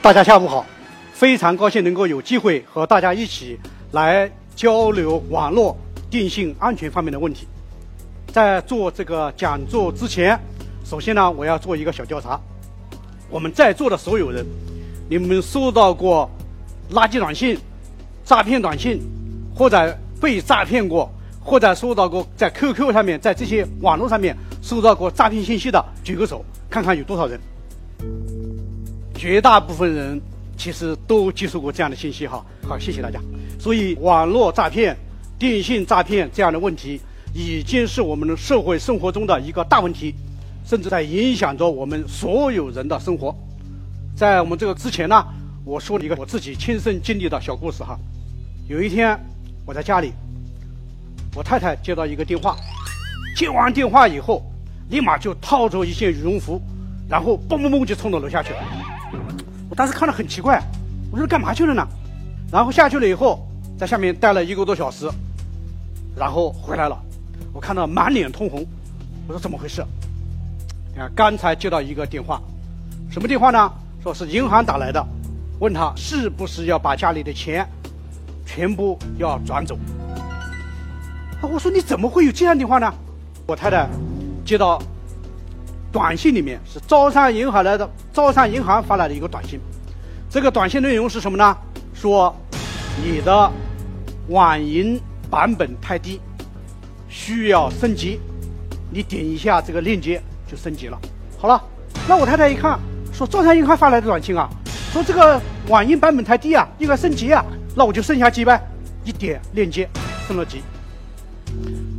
大家下午好，非常高兴能够有机会和大家一起来交流网络电信安全方面的问题。在做这个讲座之前，首先呢，我要做一个小调查。我们在座的所有人，你们收到过垃圾短信、诈骗短信，或者被诈骗过，或者收到过在 QQ 上面，在这些网络上面收到过诈骗信息的，举个手，看看有多少人。绝大部分人其实都接受过这样的信息哈。好，谢谢大家。所以，网络诈骗、电信诈骗这样的问题，已经是我们的社会生活中的一个大问题，甚至在影响着我们所有人的生活。在我们这个之前呢，我说了一个我自己亲身经历的小故事哈。有一天，我在家里，我太太接到一个电话，接完电话以后，立马就套着一件羽绒服，然后嘣嘣嘣就冲到楼下去了。我当时看着很奇怪，我说干嘛去了呢？然后下去了以后，在下面待了一个多小时，然后回来了，我看到满脸通红，我说怎么回事？你看刚才接到一个电话，什么电话呢？说是银行打来的，问他是不是要把家里的钱全部要转走。啊，我说你怎么会有这样电话呢？我太太接到。短信里面是招商银行来的，招商银行发来的一个短信，这个短信内容是什么呢？说你的网银版本太低，需要升级，你点一下这个链接就升级了。好了，那我太太一看，说招商银行发来的短信啊，说这个网银版本太低啊，应该升级啊，那我就升下级呗。一点链接升了级，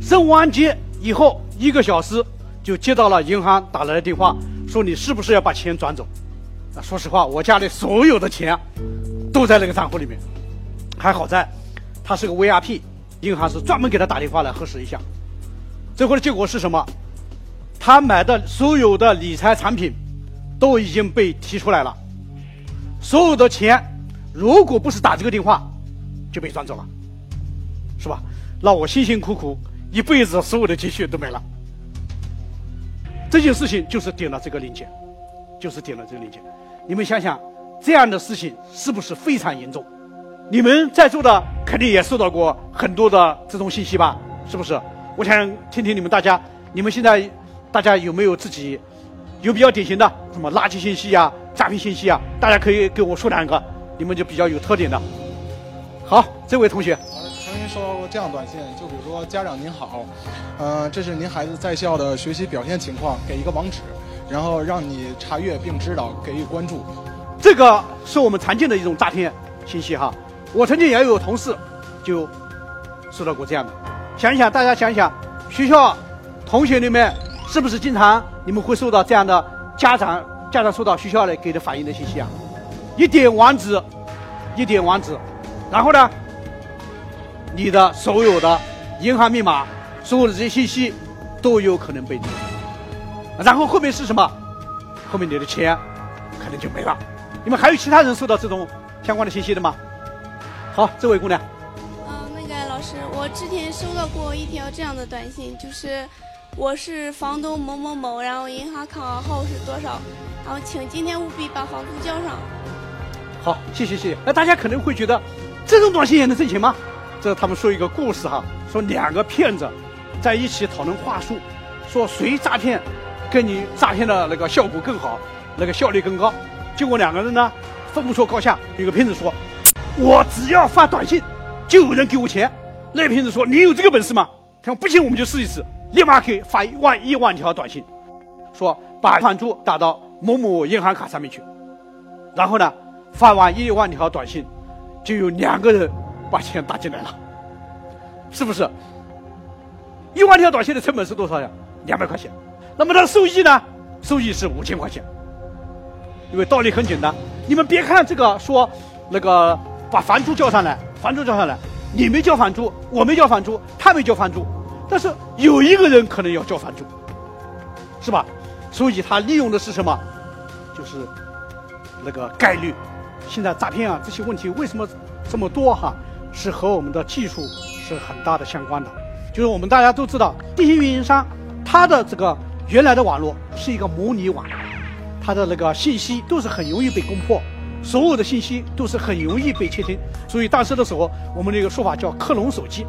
升完级以后一个小时。就接到了银行打来的电话，说你是不是要把钱转走？啊，说实话，我家里所有的钱都在那个账户里面，还好在，他是个 VIP，银行是专门给他打电话来核实一下。最后的结果是什么？他买的所有的理财产品都已经被提出来了，所有的钱如果不是打这个电话，就被转走了，是吧？那我辛辛苦苦一辈子所有的积蓄都没了。这件事情就是点了这个链接，就是点了这个链接。你们想想，这样的事情是不是非常严重？你们在座的肯定也收到过很多的这种信息吧？是不是？我想听听你们大家，你们现在大家有没有自己有比较典型的什么垃圾信息呀、诈骗信息啊？大家可以给我说两个，你们就比较有特点的。好，这位同学。曾经收到过这样短信，就比如说家长您好，嗯，这是您孩子在校的学习表现情况，给一个网址，然后让你查阅并指导，给予关注。这个是我们常见的一种诈骗信息哈。我曾经也有同事就收到过这样的。想一想，大家想一想，学校同学里面是不是经常你们会收到这样的家长家长收到学校来给的反映的信息啊？一点网址，一点网址，然后呢？你的所有的银行密码，所有的这些信息都有可能被盗，然后后面是什么？后面你的钱可能就没了。你们还有其他人收到这种相关的信息的吗？好，这位姑娘。嗯，那个老师，我之前收到过一条这样的短信，就是我是房东某某某，然后银行卡号是多少，然后请今天务必把房租交上。好，谢谢谢谢。那大家可能会觉得，这种短信也能挣钱吗？这他们说一个故事哈，说两个骗子在一起讨论话术，说谁诈骗跟你诈骗的那个效果更好，那个效率更高。结果两个人呢分不出高下。有个骗子说：“我只要发短信，就有人给我钱。”那骗子说：“你有这个本事吗？”他说：“不行，我们就试一试。”立马给发一万一万条短信，说把款注打到某某银行卡上面去。然后呢，发完一万条短信，就有两个人。把钱打进来了，是不是？一万条短信的成本是多少呀？两百块钱。那么它的收益呢？收益是五千块钱。因为道理很简单，你们别看这个说那个把房租交上来，房租交上来，你没交房租，我没交房租，他没交房租，但是有一个人可能要交房租，是吧？所以他利用的是什么？就是那个概率。现在诈骗啊这些问题为什么这么多哈？是和我们的技术是很大的相关的，就是我们大家都知道，电信运营商它的这个原来的网络是一个模拟网，它的那个信息都是很容易被攻破，所有的信息都是很容易被窃听。所以当时的时候，我们那个说法叫克隆手机。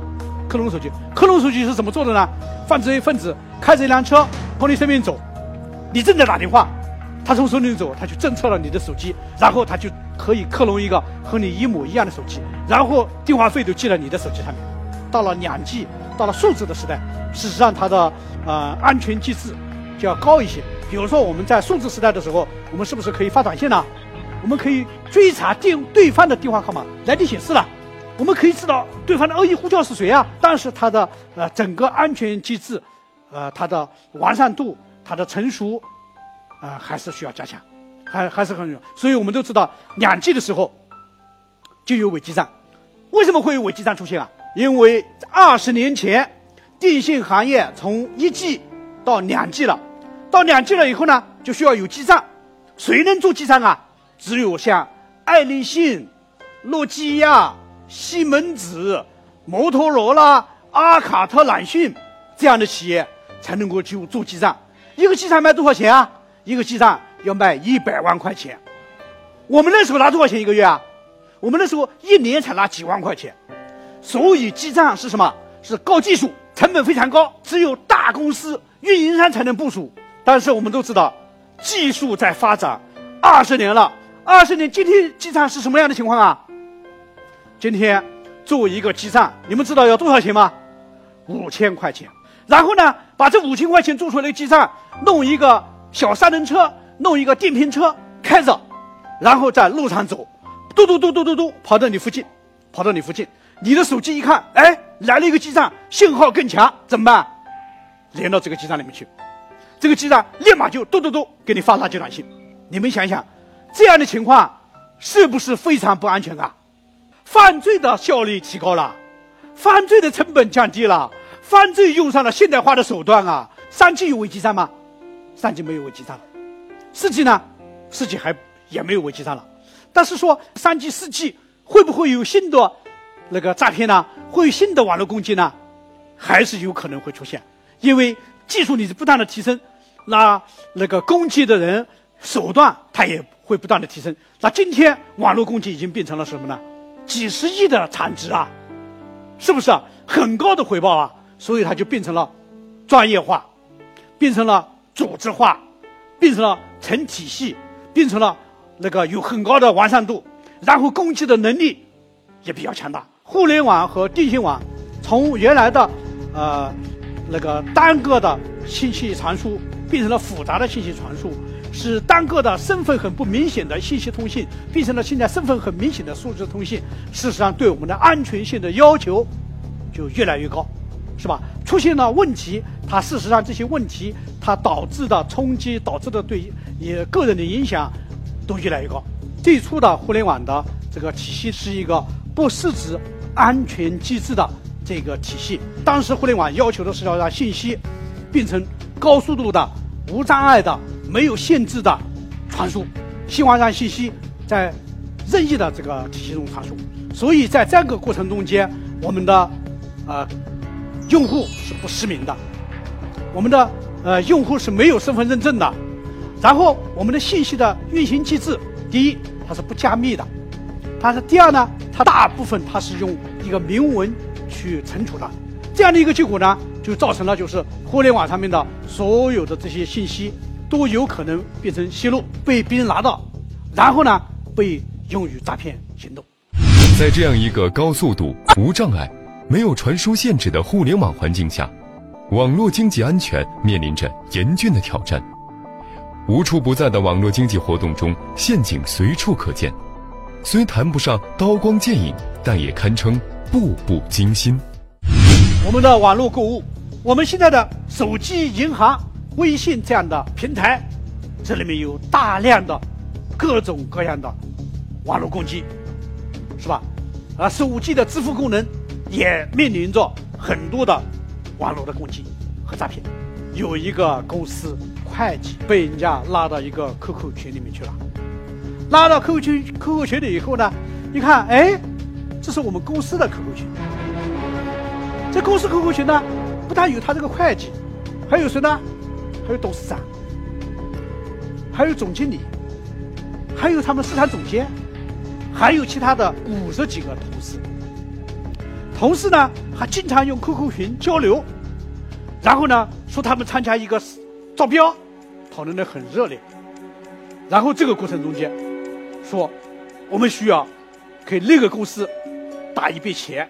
克隆手机，克隆手机是怎么做的呢？犯罪分子开着一辆车从你身边走，你正在打电话，他从手里走，他就侦测了你的手机，然后他就可以克隆一个和你一模一样的手机，然后电话费都记在你的手机上面。到了两 G，到了数字的时代，事实上它的呃安全机制就要高一些。比如说我们在数字时代的时候，我们是不是可以发短信呢？我们可以追查电对方的电话号码，来电显示了。我们可以知道对方的恶意呼叫是谁啊？但是它的呃整个安全机制，呃它的完善度、它的成熟，啊还是需要加强，还还是很重要。所以我们都知道，两 G 的时候就有伪基站。为什么会有伪基站出现啊？因为二十年前电信行业从一 G 到两 G 了，到两 G 了以后呢，就需要有基站。谁能做基站啊？只有像爱立信、诺基亚。西门子、摩托罗拉、阿卡特兰讯这样的企业才能够去做基站。一个基站卖多少钱啊？一个基站要卖一百万块钱。我们那时候拿多少钱一个月啊？我们那时候一年才拿几万块钱。所以基站是什么？是高技术，成本非常高，只有大公司运营商才能部署。但是我们都知道，技术在发展，二十年了，二十年，今天基站是什么样的情况啊？今天做一个基站，你们知道要多少钱吗？五千块钱。然后呢，把这五千块钱做出来的基站，弄一个小三轮车，弄一个电瓶车开着，然后在路上走，嘟嘟嘟嘟嘟嘟跑到你附近，跑到你附近，你的手机一看，哎，来了一个基站，信号更强，怎么办？连到这个基站里面去，这个基站立马就嘟嘟嘟给你发垃圾短信。你们想想，这样的情况是不是非常不安全啊？犯罪的效率提高了，犯罪的成本降低了，犯罪用上了现代化的手段啊！三 G 有伪基站吗？三 G 没有伪基站，四 G 呢？四 G 还也没有伪基站了。但是说三 G、四 G 会不会有新的那个诈骗呢？会有新的网络攻击呢？还是有可能会出现，因为技术你是不断的提升，那那个攻击的人手段它也会不断的提升。那今天网络攻击已经变成了什么呢？几十亿的产值啊，是不是很高的回报啊？所以它就变成了专业化，变成了组织化，变成了成体系，变成了那个有很高的完善度，然后攻击的能力也比较强大。互联网和电信网从原来的呃那个单个的信息传输，变成了复杂的信息传输。使单个的身份很不明显的信息通信变成了现在身份很明显的数字通信，事实上对我们的安全性的要求就越来越高，是吧？出现了问题，它事实上这些问题它导致的冲击，导致的对你个人的影响都越来越高。最初的互联网的这个体系是一个不设置安全机制的这个体系，当时互联网要求的是要让信息变成高速度的、无障碍的。没有限制的传输，希望让信息在任意的这个体系中传输。所以在这个过程中间，我们的呃用户是不实名的，我们的呃用户是没有身份认证的。然后我们的信息的运行机制，第一它是不加密的，它是第二呢，它大部分它是用一个明文去存储的。这样的一个结果呢，就造成了就是互联网上面的所有的这些信息。都有可能变成泄露，被别人拿到，然后呢被用于诈骗行动。在这样一个高速度、无障碍、没有传输限制的互联网环境下，网络经济安全面临着严峻的挑战。无处不在的网络经济活动中，陷阱随处可见。虽谈不上刀光剑影，但也堪称步步惊心。我们的网络购物，我们现在的手机银行。微信这样的平台，这里面有大量的各种各样的网络攻击，是吧？啊手机的支付功能也面临着很多的网络的攻击和诈骗。有一个公司会计被人家拉到一个 QQ 群里面去了，拉到 QQ 群 QQ 群里以后呢，一看，哎，这是我们公司的 QQ 群。这公司 QQ 群呢，不但有他这个会计，还有谁呢？还有董事长，还有总经理，还有他们市场总监，还有其他的五十几个同事。同事呢还经常用 QQ 群交流，然后呢说他们参加一个招标，讨论的很热烈。然后这个过程中间，说我们需要给那个公司打一笔钱，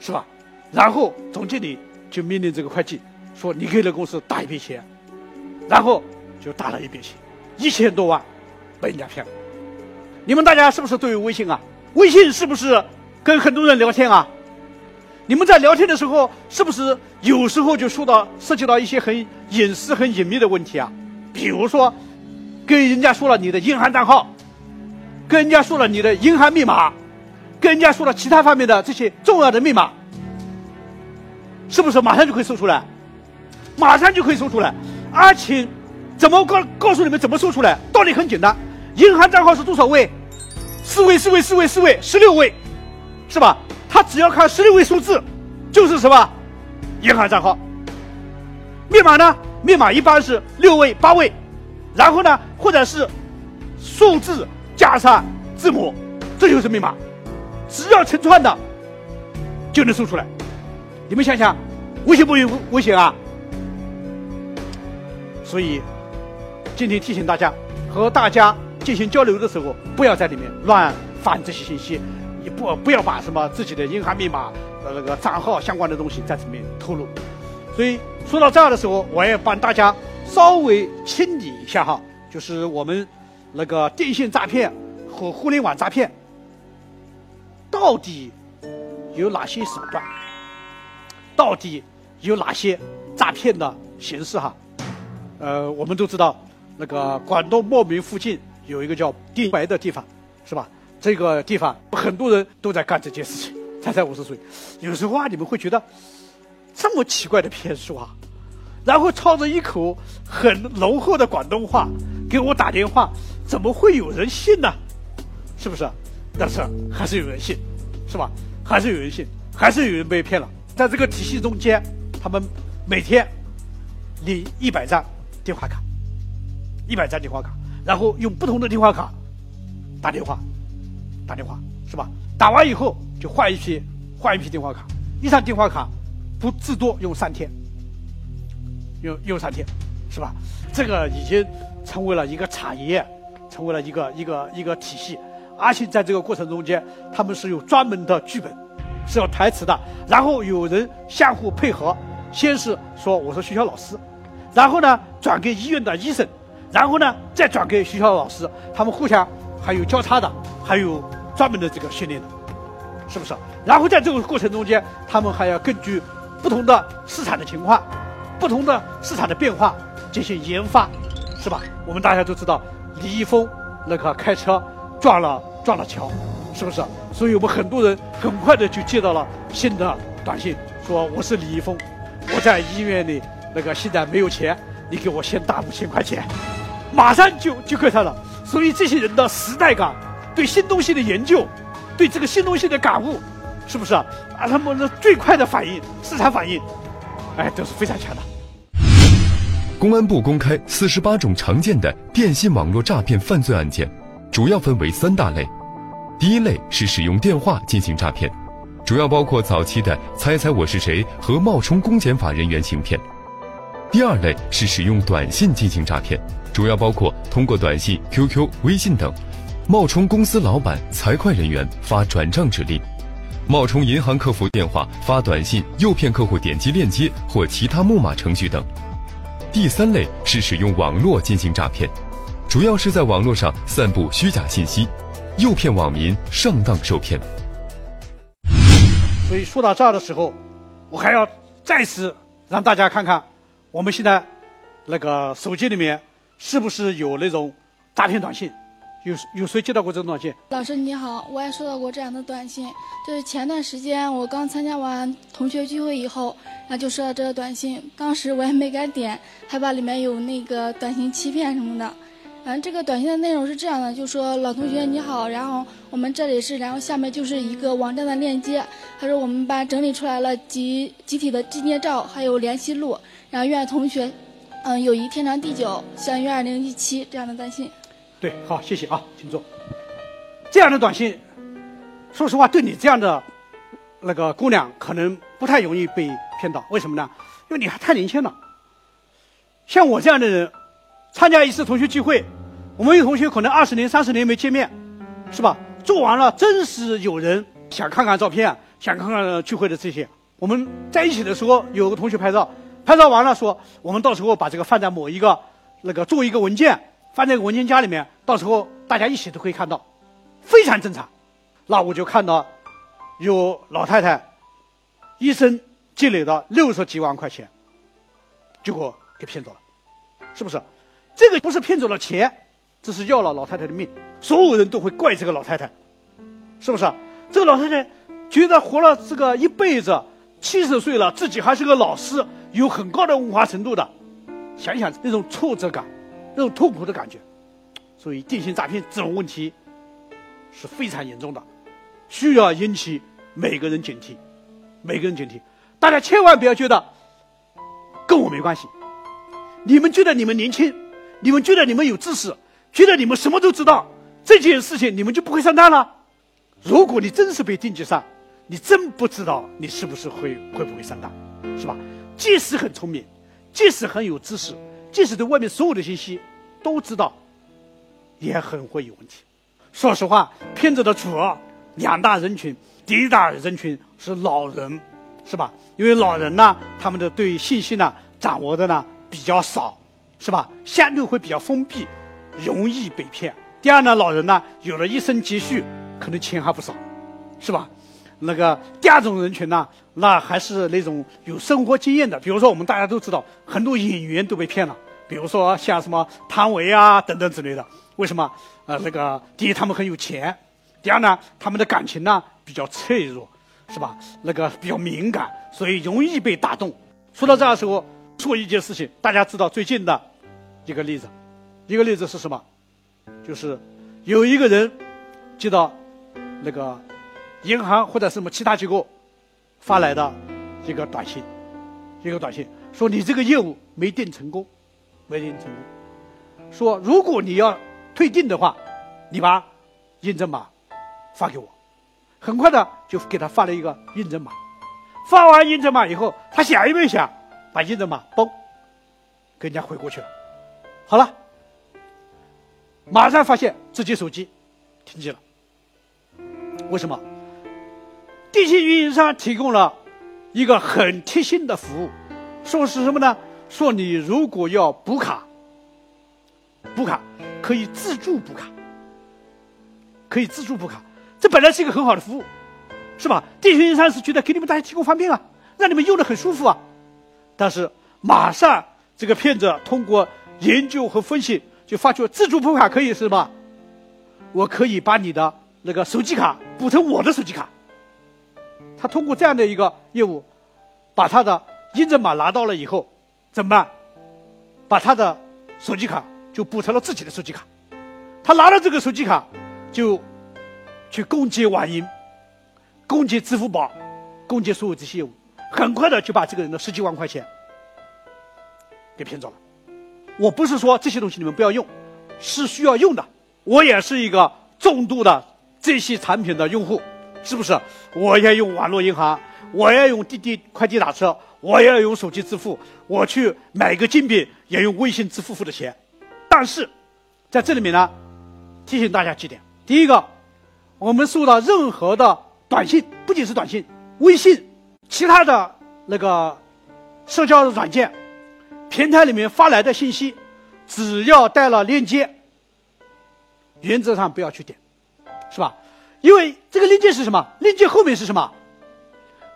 是吧？然后总经理就命令这个会计说：“你给那公司打一笔钱。”然后就打了一笔钱，一千多万，被人家骗了。你们大家是不是都有微信啊？微信是不是跟很多人聊天啊？你们在聊天的时候，是不是有时候就说到涉及到一些很隐私、很隐秘的问题啊？比如说，跟人家说了你的银行账号，跟人家说了你的银行密码，跟人家说了其他方面的这些重要的密码，是不是马上就可以搜出来？马上就可以搜出来。而且，怎么告告诉你们怎么搜出来？道理很简单，银行账号是多少位？四位，四位，四位，四位，十六位，是吧？他只要看十六位数字，就是什么？银行账号。密码呢？密码一般是六位、八位，然后呢，或者是数字加上字母，这就是密码。只要成串的，就能搜出来。你们想想，危险不危危险啊？所以，今天提醒大家，和大家进行交流的时候，不要在里面乱发这些信息，不不要把什么自己的银行密码、呃那个账号相关的东西在里面透露。所以说到这儿的时候，我也帮大家稍微清理一下哈，就是我们那个电信诈骗和互联网诈骗到底有哪些手段，到底有哪些诈骗的形式哈。呃，我们都知道，那个广东茂名附近有一个叫定白的地方，是吧？这个地方很多人都在干这件事情，才才五十岁。有时候啊，你们会觉得这么奇怪的骗术啊，然后操着一口很浓厚的广东话给我打电话，怎么会有人信呢？是不是？但是还是有人信，是吧？还是有人信，还是有人被骗了。在这个体系中间，他们每天领一百张。电话卡，一百张电话卡，然后用不同的电话卡打电话，打电话是吧？打完以后就换一批，换一批电话卡，一张电话卡不至多用三天，用用三天，是吧？这个已经成为了一个产业，成为了一个一个一个体系，而且在这个过程中间，他们是有专门的剧本，是要台词的，然后有人相互配合，先是说我是学校老师。然后呢，转给医院的医生，然后呢，再转给学校老师，他们互相还有交叉的，还有专门的这个训练的，是不是？然后在这个过程中间，他们还要根据不同的市场的情况、不同的市场的变化进行研发，是吧？我们大家都知道，李易峰那个开车撞了撞了桥，是不是？所以我们很多人很快的就接到了新的短信，说我是李易峰，我在医院里。那个现在没有钱，你给我先打五千块钱，马上就就给他了。所以这些人的时代感，对新东西的研究，对这个新东西的感悟，是不是啊？啊他们的最快的反应，市场反应，哎，都是非常强的。公安部公开四十八种常见的电信网络诈骗犯罪案件，主要分为三大类。第一类是使用电话进行诈骗，主要包括早期的“猜猜我是谁”和冒充公检法人员行骗。第二类是使用短信进行诈骗，主要包括通过短信、QQ、微信等，冒充公司老板、财会人员发转账指令，冒充银行客服电话发短信诱骗客户点击链接或其他木马程序等。第三类是使用网络进行诈骗，主要是在网络上散布虚假信息，诱骗网民上当受骗。所以说到这儿的时候，我还要再次让大家看看。我们现在那个手机里面是不是有那种诈骗短信？有有谁接到过这种短信？老师你好，我也收到过这样的短信。就是前段时间我刚参加完同学聚会以后，然后就收到这个短信，当时我也没敢点，害怕里面有那个短信欺骗什么的。反正这个短信的内容是这样的，就说老同学你好，然后我们这里是，然后下面就是一个网站的链接。他说我们班整理出来了集集体的纪念照，还有联系录。然后愿同学，嗯，友谊天长地久，相约二零一七这样的短信。对，好，谢谢啊，请坐。这样的短信，说实话，对你这样的那个姑娘，可能不太容易被骗到。为什么呢？因为你还太年轻了。像我这样的人，参加一次同学聚会，我们有同学可能二十年、三十年没见面，是吧？做完了，真是有人想看看照片，想看看聚会的这些。我们在一起的时候，有个同学拍照，拍照完了说，我们到时候把这个放在某一个那个做一个文件，放在文件夹里面，到时候大家一起都可以看到，非常正常。那我就看到有老太太一生积累的六十几万块钱，结果给骗走了，是不是？这个不是骗走了钱，这是要了老太太的命。所有人都会怪这个老太太，是不是？这个老太太觉得活了这个一辈子。七十岁了，自己还是个老师，有很高的文化程度的，想想那种挫折感，那种痛苦的感觉，所以电信诈骗这种问题是非常严重的，需要引起每个人警惕，每个人警惕。大家千万不要觉得跟我没关系，你们觉得你们年轻，你们觉得你们有知识，觉得你们什么都知道，这件事情你们就不会上当了。如果你真是被定级上，你真不知道你是不是会会不会上当，是吧？即使很聪明，即使很有知识，即使对外面所有的信息都知道，也很会有问题。说实话，骗子的主要两大人群，第一大人群是老人，是吧？因为老人呢，他们的对信息呢掌握的呢比较少，是吧？相对会比较封闭，容易被骗。第二呢，老人呢有了一身积蓄，可能钱还不少，是吧？那个第二种人群呢，那还是那种有生活经验的，比如说我们大家都知道，很多演员都被骗了，比如说像什么汤唯啊等等之类的。为什么？呃，那个第一他们很有钱，第二呢，他们的感情呢比较脆弱，是吧？那个比较敏感，所以容易被打动。说到这的时候，说一件事情，大家知道最近的一个例子，一个例子是什么？就是有一个人接到那个。银行或者什么其他机构发来的一个短信，一个短信说你这个业务没订成功，没订成功。说如果你要退订的话，你把验证码发给我。很快的就给他发了一个验证码。发完验证码以后，他想也没想，把验证码嘣给人家回过去了。好了，马上发现自己手机停机了。为什么？电信运营商提供了一个很贴心的服务，说是什么呢？说你如果要补卡，补卡可以自助补卡，可以自助补卡，这本来是一个很好的服务，是吧？电信运营商是觉得给你们大家提供方便啊，让你们用的很舒服啊。但是马上这个骗子通过研究和分析，就发觉自助补卡可以是吧？我可以把你的那个手机卡补成我的手机卡。他通过这样的一个业务，把他的验证码拿到了以后，怎么办？把他的手机卡就补成了自己的手机卡。他拿了这个手机卡，就去攻击网银，攻击支付宝，攻击所有这些业务，很快的就把这个人的十几万块钱给骗走了。我不是说这些东西你们不要用，是需要用的。我也是一个重度的这些产品的用户。是不是？我也用网络银行，我也用滴滴快递打车，我也用手机支付，我去买个金币也用微信支付付的钱。但是，在这里面呢，提醒大家几点：第一个，我们收到任何的短信，不仅是短信，微信，其他的那个社交软件平台里面发来的信息，只要带了链接，原则上不要去点，是吧？因为这个链接是什么？链接后面是什么？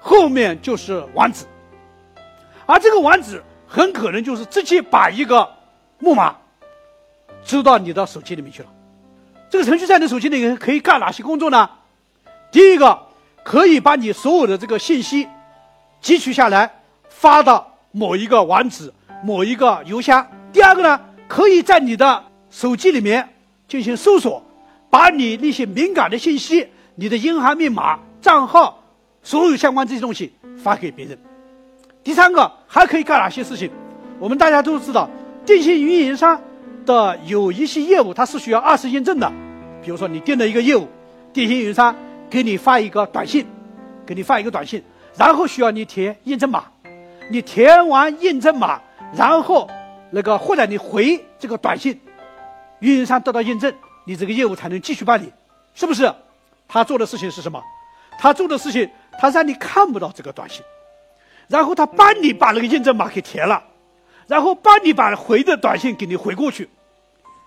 后面就是网址，而这个网址很可能就是直接把一个木马输到你的手机里面去了。这个程序在你手机里面可以干哪些工作呢？第一个，可以把你所有的这个信息汲取下来，发到某一个网址、某一个邮箱。第二个呢，可以在你的手机里面进行搜索。把你那些敏感的信息、你的银行密码、账号，所有相关这些东西发给别人。第三个还可以干哪些事情？我们大家都知道，电信运营商的有一些业务它是需要二次验证的。比如说你订了一个业务，电信运营商给你发一个短信，给你发一个短信，然后需要你填验证码，你填完验证码，然后那个或者你回这个短信，运营商得到验证，你这个业务才能继续办理，是不是？他做的事情是什么？他做的事情，他让你看不到这个短信，然后他帮你把那个验证码给填了，然后帮你把回的短信给你回过去。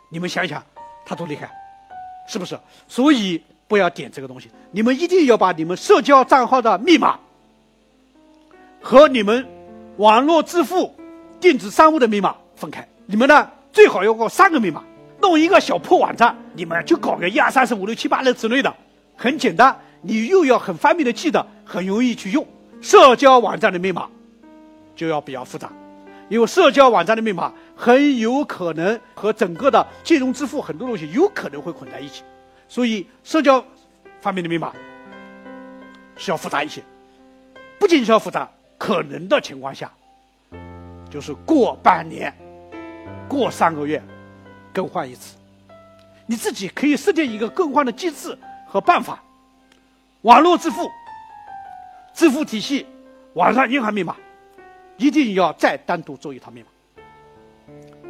你们想想，他多厉害，是不是？所以不要点这个东西，你们一定要把你们社交账号的密码和你们网络支付、电子商务的密码分开。你们呢，最好要搞三个密码，弄一个小破网站，你们就搞个一二三四五六七八的之类的。很简单，你又要很方便的记得，很容易去用。社交网站的密码就要比较复杂，因为社交网站的密码很有可能和整个的金融支付很多东西有可能会混在一起，所以社交方面的密码是要复杂一些。不仅是要复杂，可能的情况下，就是过半年、过三个月更换一次。你自己可以设定一个更换的机制。和办法，网络支付、支付体系、网上银行密码，一定要再单独做一套密码，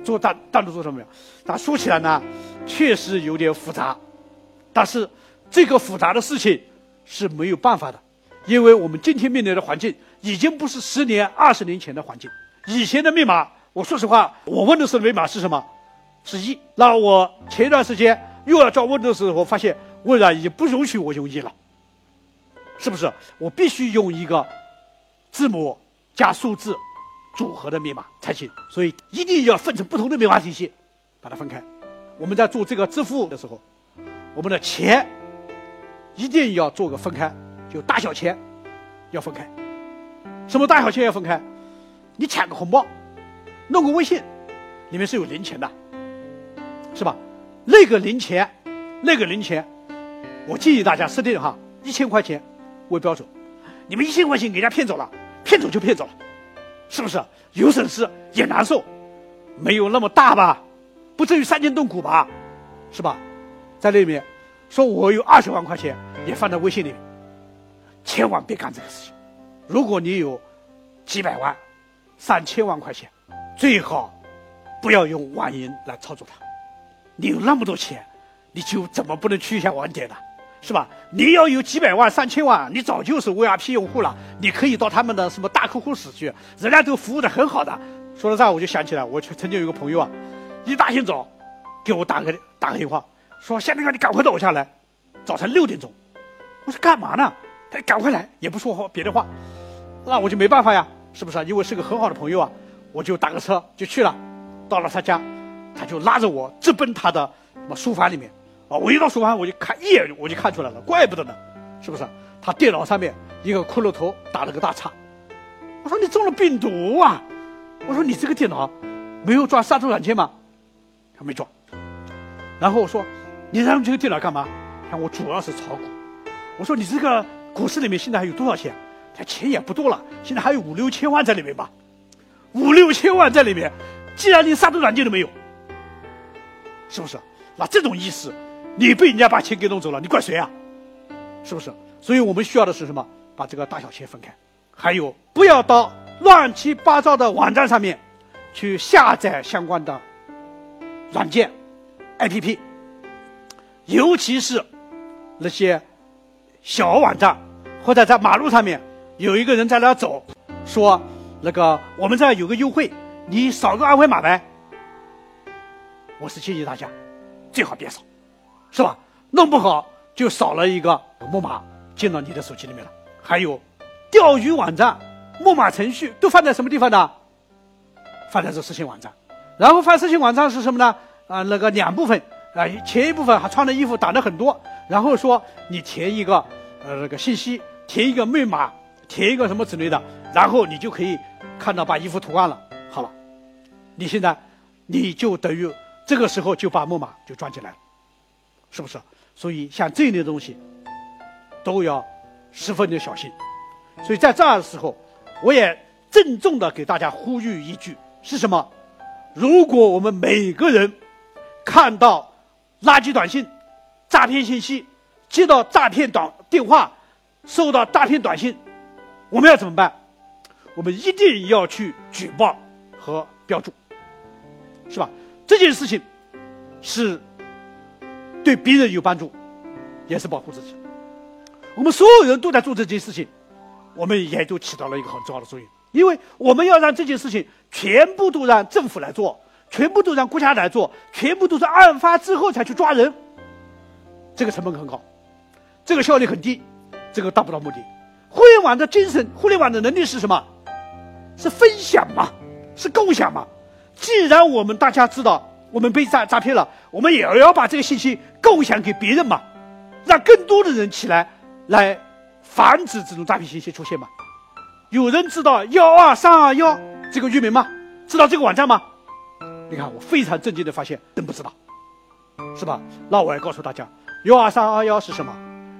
做单单独做什么呀？那说起来呢，确实有点复杂，但是这个复杂的事情是没有办法的，因为我们今天面临的环境已经不是十年、二十年前的环境。以前的密码，我说实话，我问的是密码是什么？是一。那我前一段时间又要找问的时候，我发现。微软已经不允许我用一了，是不是？我必须用一个字母加数字组合的密码才行。所以一定要分成不同的密码体系，把它分开。我们在做这个支付的时候，我们的钱一定要做个分开，就大小钱要分开。什么大小钱要分开？你抢个红包，弄个微信，里面是有零钱的，是吧？那个零钱，那个零钱。我建议大家设定哈一千块钱为标准，你们一千块钱给人家骗走了，骗走就骗走了，是不是？有损失也难受，没有那么大吧？不至于伤筋动骨吧？是吧？在那里面，说我有二十万块钱也放在微信里面，千万别干这个事情。如果你有几百万、上千万块钱，最好不要用网银来操作它。你有那么多钱，你就怎么不能去一下网点呢？是吧？你要有几百万、上千万，你早就是 VIP 用户了。你可以到他们的什么大客户室去，人家都服务的很好的。说到这，我就想起来，我曾经有个朋友啊，一大清早给我打个打个电话，说：“夏明哥，你赶快到我家来，早晨六点钟。”我说：“干嘛呢？”他赶快来，也不说话别的话。那我就没办法呀，是不是？因为是个很好的朋友啊，我就打个车就去了。到了他家，他就拉着我直奔他的什么书房里面。我一到书房，我就看一眼，我就看出来了，怪不得呢，是不是？他电脑上面一个骷髅头打了个大叉。我说你中了病毒啊！我说你这个电脑没有装杀毒软件吗？他没装。然后我说你让这个电脑干嘛？看我主要是炒股。我说你这个股市里面现在还有多少钱？他钱也不多了，现在还有五六千万在里面吧？五六千万在里面，既然连杀毒软件都没有，是不是？那这种意思。你被人家把钱给弄走了，你怪谁啊？是不是？所以我们需要的是什么？把这个大小钱分开，还有不要到乱七八糟的网站上面去下载相关的软件、APP，尤其是那些小网站，或者在马路上面有一个人在那走，说那个我们这儿有个优惠，你扫个二维码呗。我是建议大家最好别扫。是吧？弄不好就少了一个木马进到你的手机里面了。还有，钓鱼网站、木马程序都放在什么地方呢？放在这私信网站。然后发私信网站是什么呢？啊，那个两部分啊，前一部分还穿的衣服打的很多，然后说你填一个呃那个信息，填一个密码，填一个什么之类的，然后你就可以看到把衣服涂完了。好了，你现在你就等于这个时候就把木马就装进来了。是不是？所以像这一类东西，都要十分的小心。所以在这儿的时候，我也郑重的给大家呼吁一句：是什么？如果我们每个人看到垃圾短信、诈骗信息、接到诈骗短电话，收到诈骗短信，我们要怎么办？我们一定要去举报和标注，是吧？这件事情是对别人有帮助，也是保护自己。我们所有人都在做这件事情，我们也都起到了一个很重要的作用。因为我们要让这件事情全部都让政府来做，全部都让国家来做，全部都是案发之后才去抓人，这个成本很高，这个效率很低，这个达不到目的。互联网的精神，互联网的能力是什么？是分享嘛，是共享嘛。既然我们大家知道我们被诈诈骗了，我们也要把这个信息共享给别人嘛，让更多的人起来来防止这种诈骗信息出现嘛。有人知道幺二三二幺这个域名吗？知道这个网站吗？你看，我非常震惊的发现，真不知道，是吧？那我也告诉大家，幺二三二幺是什么？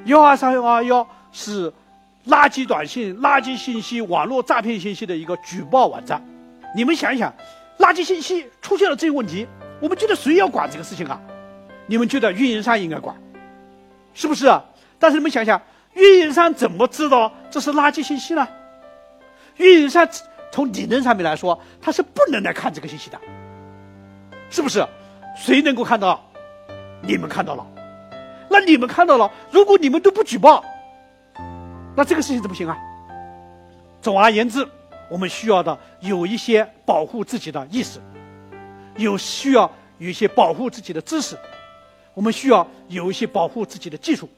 幺二三二幺是垃圾短信、垃圾信息、网络诈骗信息的一个举报网站。你们想一想，垃圾信息出现了这些问题，我们觉得谁要管这个事情啊？你们觉得运营商应该管，是不是？但是你们想想，运营商怎么知道这是垃圾信息呢？运营商从理论上面来说，他是不能来看这个信息的，是不是？谁能够看到？你们看到了，那你们看到了，如果你们都不举报，那这个事情怎么行啊？总而言之，我们需要的有一些保护自己的意识，有需要有一些保护自己的知识，我们需要有一些保护自己的技术，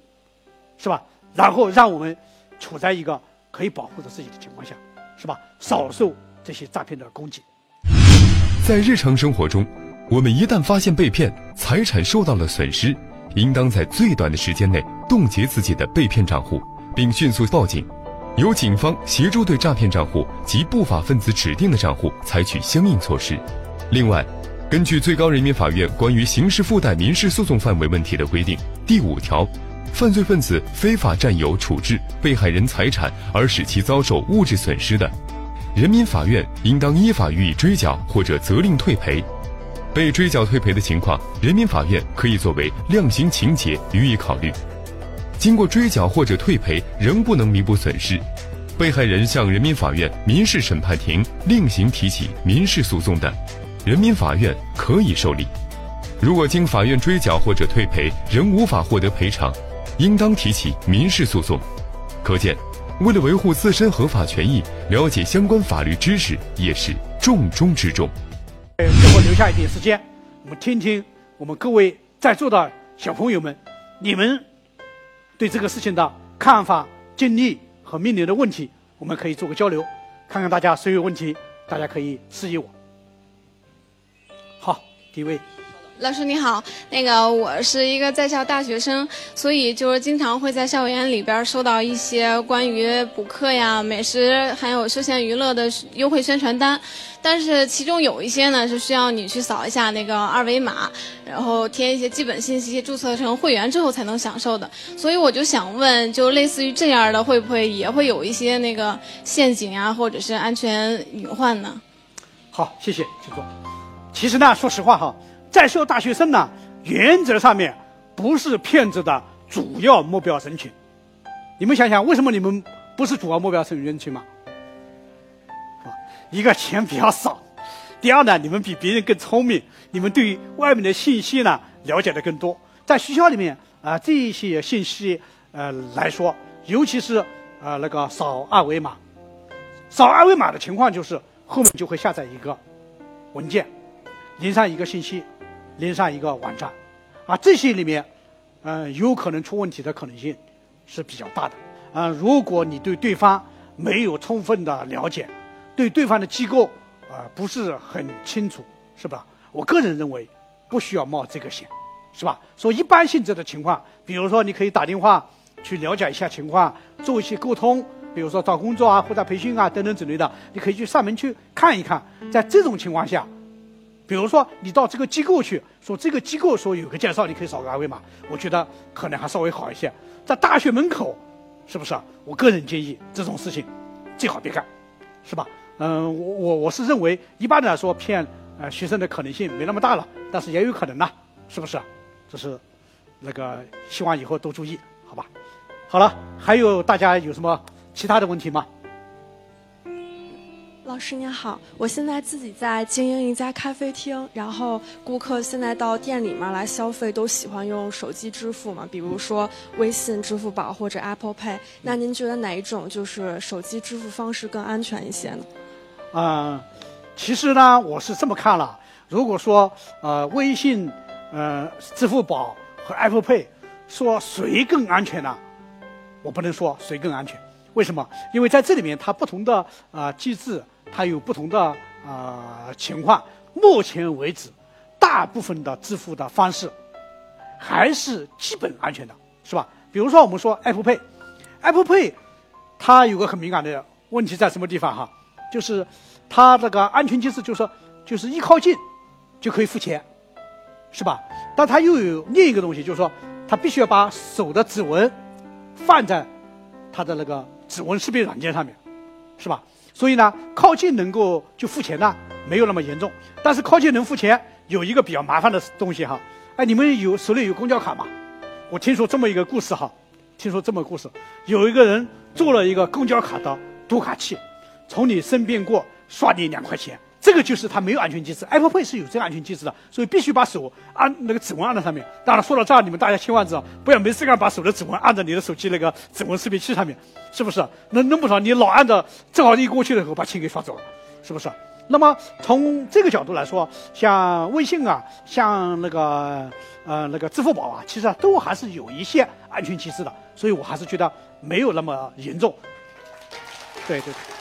是吧？然后让我们处在一个可以保护着自己的情况下。是吧？少受这些诈骗的攻击。在日常生活中，我们一旦发现被骗，财产受到了损失，应当在最短的时间内冻结自己的被骗账户，并迅速报警，由警方协助对诈骗账户及不法分子指定的账户采取相应措施。另外，根据最高人民法院关于刑事附带民事诉讼范围问题的规定第五条。犯罪分子非法占有、处置被害人财产而使其遭受物质损失的，人民法院应当依法予以追缴或者责令退赔。被追缴退赔的情况，人民法院可以作为量刑情节予以考虑。经过追缴或者退赔仍不能弥补损失，被害人向人民法院民事审判庭另行提起民事诉讼的，人民法院可以受理。如果经法院追缴或者退赔仍无法获得赔偿，应当提起民事诉讼，可见，为了维护自身合法权益，了解相关法律知识也是重中之重。最后留下一点时间，我们听听我们各位在座的小朋友们，你们对这个事情的看法、经历和面临的问题，我们可以做个交流，看看大家谁有问题，大家可以示意我。好，第一位。老师你好，那个我是一个在校大学生，所以就是经常会在校园里边收到一些关于补课呀、美食还有休闲娱乐的优惠宣传单，但是其中有一些呢是需要你去扫一下那个二维码，然后填一些基本信息，注册成会员之后才能享受的。所以我就想问，就类似于这样的，会不会也会有一些那个陷阱啊，或者是安全隐患呢？好，谢谢，请坐。其实呢，说实话哈。在校大学生呢，原则上面不是骗子的主要目标人群。你们想想，为什么你们不是主要目标人群吗？啊，一个钱比较少，第二呢，你们比别人更聪明，你们对外面的信息呢了解的更多。在学校里面啊，这些信息呃来说，尤其是呃那个扫二维码，扫二维码的情况就是后面就会下载一个文件，连上一个信息。连上一个网站，啊，这些里面，嗯，有可能出问题的可能性是比较大的。啊，如果你对对方没有充分的了解，对对方的机构啊不是很清楚，是吧？我个人认为不需要冒这个险，是吧？说一般性质的情况，比如说你可以打电话去了解一下情况，做一些沟通，比如说找工作啊或者培训啊等等之类的，你可以去上门去看一看。在这种情况下。比如说，你到这个机构去，说这个机构说有个介绍，你可以扫个二维码，我觉得可能还稍微好一些。在大学门口，是不是？我个人建议这种事情最好别干，是吧？嗯，我我我是认为，一般来说骗呃学生的可能性没那么大了，但是也有可能呐，是不是？这是那个希望以后多注意。好吧？好了，还有大家有什么其他的问题吗？老师您好，我现在自己在经营一家咖啡厅，然后顾客现在到店里面来消费都喜欢用手机支付嘛，比如说微信、支付宝或者 Apple Pay。那您觉得哪一种就是手机支付方式更安全一些呢？啊、其实呢，我是这么看了，如果说呃微信、呃支付宝和 Apple Pay 说谁更安全呢？我不能说谁更安全，为什么？因为在这里面它不同的啊、呃机制，它有不同的啊、呃情况。目前为止，大部分的支付的方式还是基本安全的，是吧？比如说我们说 Apple Pay，Apple Pay 它有个很敏感的问题在什么地方哈？就是它这个安全机制，就是说就是一靠近就可以付钱，是吧？但它又有另一个东西，就是说它必须要把手的指纹放在它的那个指纹识别软件上面，是吧？所以呢，靠近能够就付钱呢，没有那么严重。但是靠近能付钱，有一个比较麻烦的东西哈。哎，你们有手里有公交卡吗？我听说这么一个故事哈，听说这么个故事，有一个人做了一个公交卡的读卡器，从你身边过，刷你两块钱。这个就是它没有安全机制，Apple Pay 是有这个安全机制的，所以必须把手按那个指纹按在上面。当然说到这儿，你们大家千万知道，不要没事干把手的指纹按在你的手机那个指纹识别器上面，是不是？那弄不少你老按着，正好一过去的时候把钱给刷走了，是不是？那么从这个角度来说，像微信啊，像那个呃那个支付宝啊，其实啊都还是有一些安全机制的，所以我还是觉得没有那么严重。对对对。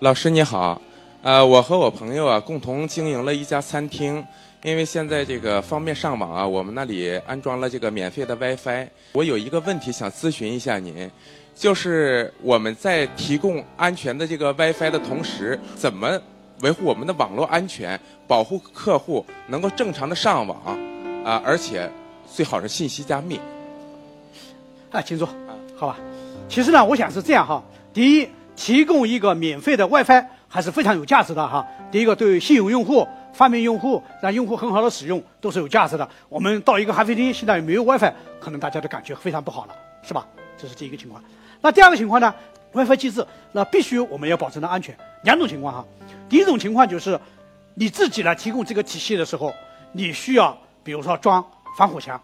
老师你好，呃，我和我朋友啊共同经营了一家餐厅，因为现在这个方便上网啊，我们那里安装了这个免费的 WiFi。我有一个问题想咨询一下您，就是我们在提供安全的这个 WiFi 的同时，怎么维护我们的网络安全，保护客户能够正常的上网啊，而且最好是信息加密。啊，请坐，好吧。其实呢，我想是这样哈。第一，提供一个免费的 WiFi 还是非常有价值的哈。第一个，对于信用户、方便用户，让用户很好的使用，都是有价值的。我们到一个咖啡厅，现在没有 WiFi，可能大家都感觉非常不好了，是吧？这是第一个情况。那第二个情况呢？WiFi 机制，那必须我们要保证的安全。两种情况哈。第一种情况就是，你自己来提供这个体系的时候，你需要比如说装防火墙，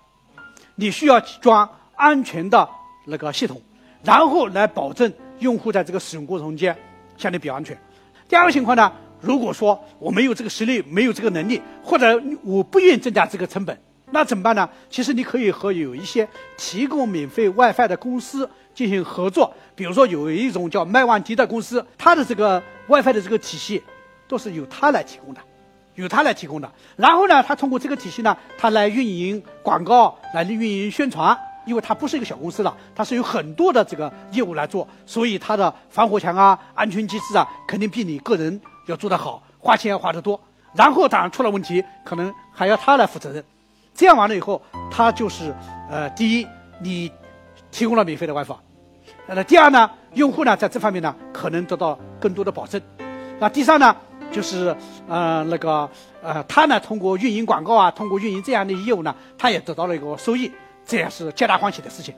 你需要装安全的那个系统，然后来保证用户在这个使用过程中间相对比较安全。第二个情况呢，如果说我没有这个实力，没有这个能力，或者我不愿意增加这个成本，那怎么办呢？其实你可以和有一些提供免费 WiFi 的公司进行合作，比如说有一种叫麦万迪的公司，它的这个 WiFi 的这个体系都是由它来提供的。由它来提供的，然后呢，它通过这个体系呢，它来运营广告，来运营宣传，因为它不是一个小公司了，它是有很多的这个业务来做，所以它的防火墙啊、安全机制啊，肯定比你个人要做得好，花钱要花得多。然后当然出了问题，可能还要他来负责任。这样完了以后，他就是呃，第一，你提供了免费的 WiFi，那第二呢，用户呢在这方面呢可能得到更多的保证。那第三呢？就是呃那个呃，他呢通过运营广告啊，通过运营这样的业务呢，他也得到了一个收益，这也是皆大欢喜的事情。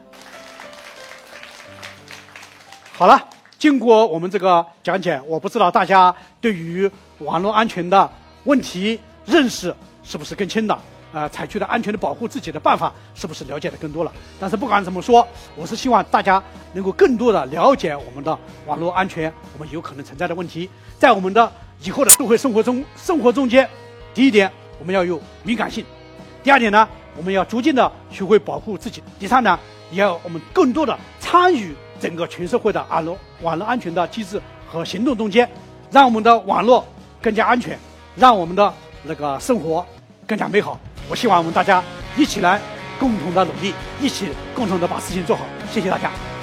好了，经过我们这个讲解，我不知道大家对于网络安全的问题认识是不是更清了？呃，采取的安全的保护自己的办法是不是了解的更多了？但是不管怎么说，我是希望大家能够更多的了解我们的网络安全，我们有可能存在的问题，在我们的以后的社会生活中，生活中间，第一点我们要有敏感性，第二点呢，我们要逐渐的学会保护自己，第三呢，也要我们更多的参与整个全社会的网络网络安全的机制和行动中间，让我们的网络更加安全，让我们的那个生活更加美好。我希望我们大家一起来共同的努力，一起共同的把事情做好。谢谢大家。